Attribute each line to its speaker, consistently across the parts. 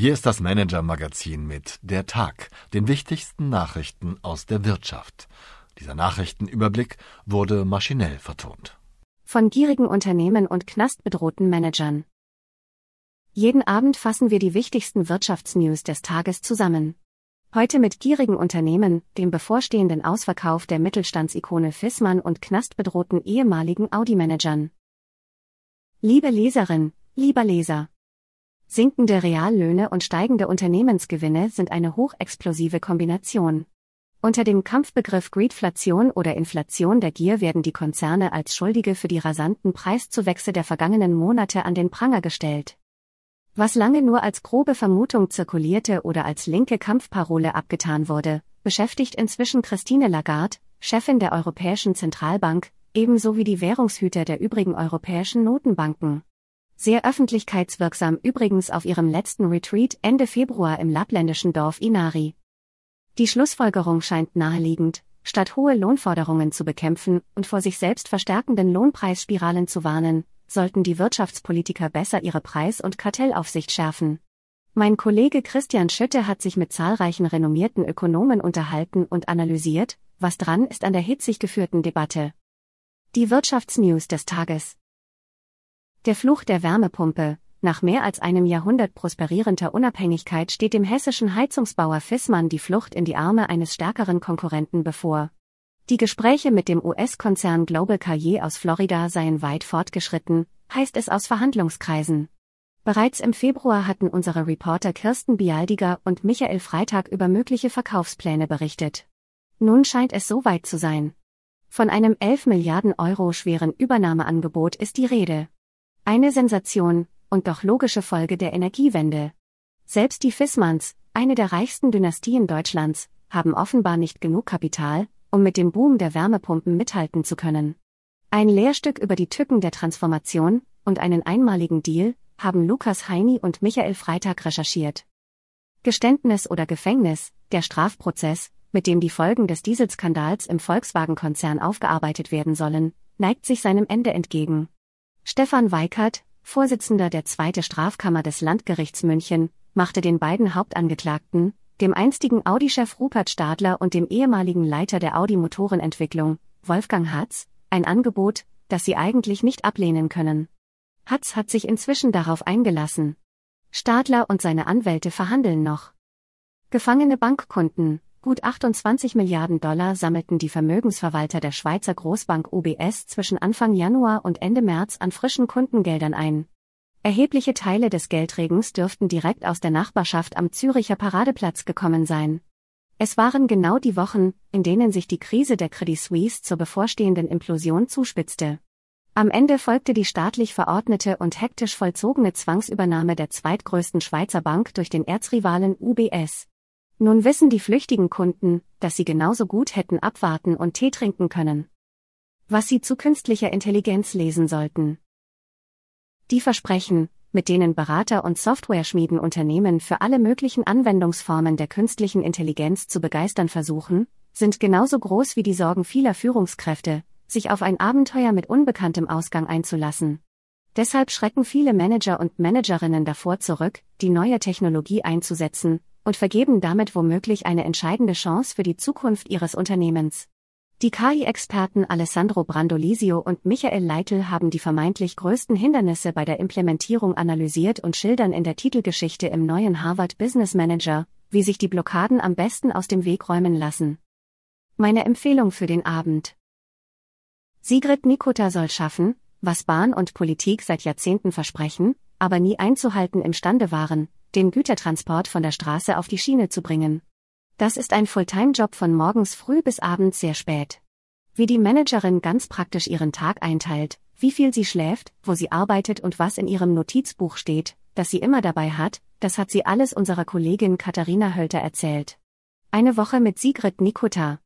Speaker 1: Hier ist das Manager-Magazin mit Der Tag, den wichtigsten Nachrichten aus der Wirtschaft. Dieser Nachrichtenüberblick wurde maschinell vertont.
Speaker 2: Von gierigen Unternehmen und knastbedrohten Managern. Jeden Abend fassen wir die wichtigsten Wirtschaftsnews des Tages zusammen. Heute mit gierigen Unternehmen, dem bevorstehenden Ausverkauf der Mittelstandsikone Fissmann und knastbedrohten ehemaligen Audi-Managern. Liebe Leserin, lieber Leser. Sinkende Reallöhne und steigende Unternehmensgewinne sind eine hochexplosive Kombination. Unter dem Kampfbegriff Greedflation oder Inflation der Gier werden die Konzerne als Schuldige für die rasanten Preiszuwächse der vergangenen Monate an den Pranger gestellt. Was lange nur als grobe Vermutung zirkulierte oder als linke Kampfparole abgetan wurde, beschäftigt inzwischen Christine Lagarde, Chefin der Europäischen Zentralbank, ebenso wie die Währungshüter der übrigen europäischen Notenbanken sehr öffentlichkeitswirksam übrigens auf ihrem letzten Retreat Ende Februar im lappländischen Dorf Inari. Die Schlussfolgerung scheint naheliegend, statt hohe Lohnforderungen zu bekämpfen und vor sich selbst verstärkenden Lohnpreisspiralen zu warnen, sollten die Wirtschaftspolitiker besser ihre Preis- und Kartellaufsicht schärfen. Mein Kollege Christian Schütte hat sich mit zahlreichen renommierten Ökonomen unterhalten und analysiert, was dran ist an der hitzig geführten Debatte. Die Wirtschaftsnews des Tages. Der Fluch der Wärmepumpe. Nach mehr als einem Jahrhundert prosperierender Unabhängigkeit steht dem hessischen Heizungsbauer Fissmann die Flucht in die Arme eines stärkeren Konkurrenten bevor. Die Gespräche mit dem US-Konzern Global Carrier aus Florida seien weit fortgeschritten, heißt es aus Verhandlungskreisen. Bereits im Februar hatten unsere Reporter Kirsten Bialdiger und Michael Freitag über mögliche Verkaufspläne berichtet. Nun scheint es so weit zu sein. Von einem 11 Milliarden Euro schweren Übernahmeangebot ist die Rede. Eine Sensation und doch logische Folge der Energiewende. Selbst die Fissmanns, eine der reichsten Dynastien Deutschlands, haben offenbar nicht genug Kapital, um mit dem Boom der Wärmepumpen mithalten zu können. Ein Lehrstück über die Tücken der Transformation und einen einmaligen Deal haben Lukas Heini und Michael Freitag recherchiert. Geständnis oder Gefängnis, der Strafprozess, mit dem die Folgen des Dieselskandals im Volkswagen-Konzern aufgearbeitet werden sollen, neigt sich seinem Ende entgegen. Stefan Weikert, Vorsitzender der Zweite Strafkammer des Landgerichts München, machte den beiden Hauptangeklagten, dem einstigen Audi-Chef Rupert Stadler und dem ehemaligen Leiter der Audi-Motorenentwicklung, Wolfgang Hatz, ein Angebot, das sie eigentlich nicht ablehnen können. Hatz hat sich inzwischen darauf eingelassen. Stadler und seine Anwälte verhandeln noch. Gefangene Bankkunden, Gut 28 Milliarden Dollar sammelten die Vermögensverwalter der Schweizer Großbank UBS zwischen Anfang Januar und Ende März an frischen Kundengeldern ein. Erhebliche Teile des Geldregens dürften direkt aus der Nachbarschaft am Züricher Paradeplatz gekommen sein. Es waren genau die Wochen, in denen sich die Krise der Credit Suisse zur bevorstehenden Implosion zuspitzte. Am Ende folgte die staatlich verordnete und hektisch vollzogene Zwangsübernahme der zweitgrößten Schweizer Bank durch den Erzrivalen UBS. Nun wissen die flüchtigen Kunden, dass sie genauso gut hätten abwarten und Tee trinken können. Was sie zu künstlicher Intelligenz lesen sollten. Die Versprechen, mit denen Berater und Software-Schmieden Unternehmen für alle möglichen Anwendungsformen der künstlichen Intelligenz zu begeistern versuchen, sind genauso groß wie die Sorgen vieler Führungskräfte, sich auf ein Abenteuer mit unbekanntem Ausgang einzulassen. Deshalb schrecken viele Manager und Managerinnen davor zurück, die neue Technologie einzusetzen, und vergeben damit womöglich eine entscheidende Chance für die Zukunft ihres Unternehmens. Die KI-Experten Alessandro Brandolisio und Michael Leitl haben die vermeintlich größten Hindernisse bei der Implementierung analysiert und schildern in der Titelgeschichte im neuen Harvard Business Manager, wie sich die Blockaden am besten aus dem Weg räumen lassen. Meine Empfehlung für den Abend. Sigrid Nikota soll schaffen, was Bahn und Politik seit Jahrzehnten versprechen, aber nie einzuhalten imstande waren, den Gütertransport von der Straße auf die Schiene zu bringen. Das ist ein Fulltime-Job von morgens früh bis abends sehr spät. Wie die Managerin ganz praktisch ihren Tag einteilt, wie viel sie schläft, wo sie arbeitet und was in ihrem Notizbuch steht, das sie immer dabei hat, das hat sie alles unserer Kollegin Katharina Hölter erzählt. Eine Woche mit Sigrid Nikota.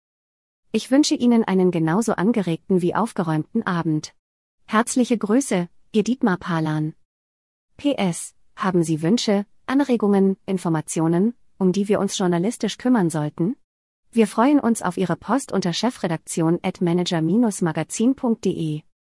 Speaker 2: Ich wünsche Ihnen einen genauso angeregten wie aufgeräumten Abend. Herzliche Grüße, Ihr Dietmar Palan. PS, haben Sie Wünsche, Anregungen, Informationen, um die wir uns journalistisch kümmern sollten? Wir freuen uns auf Ihre Post unter chefredaktion at manager-magazin.de.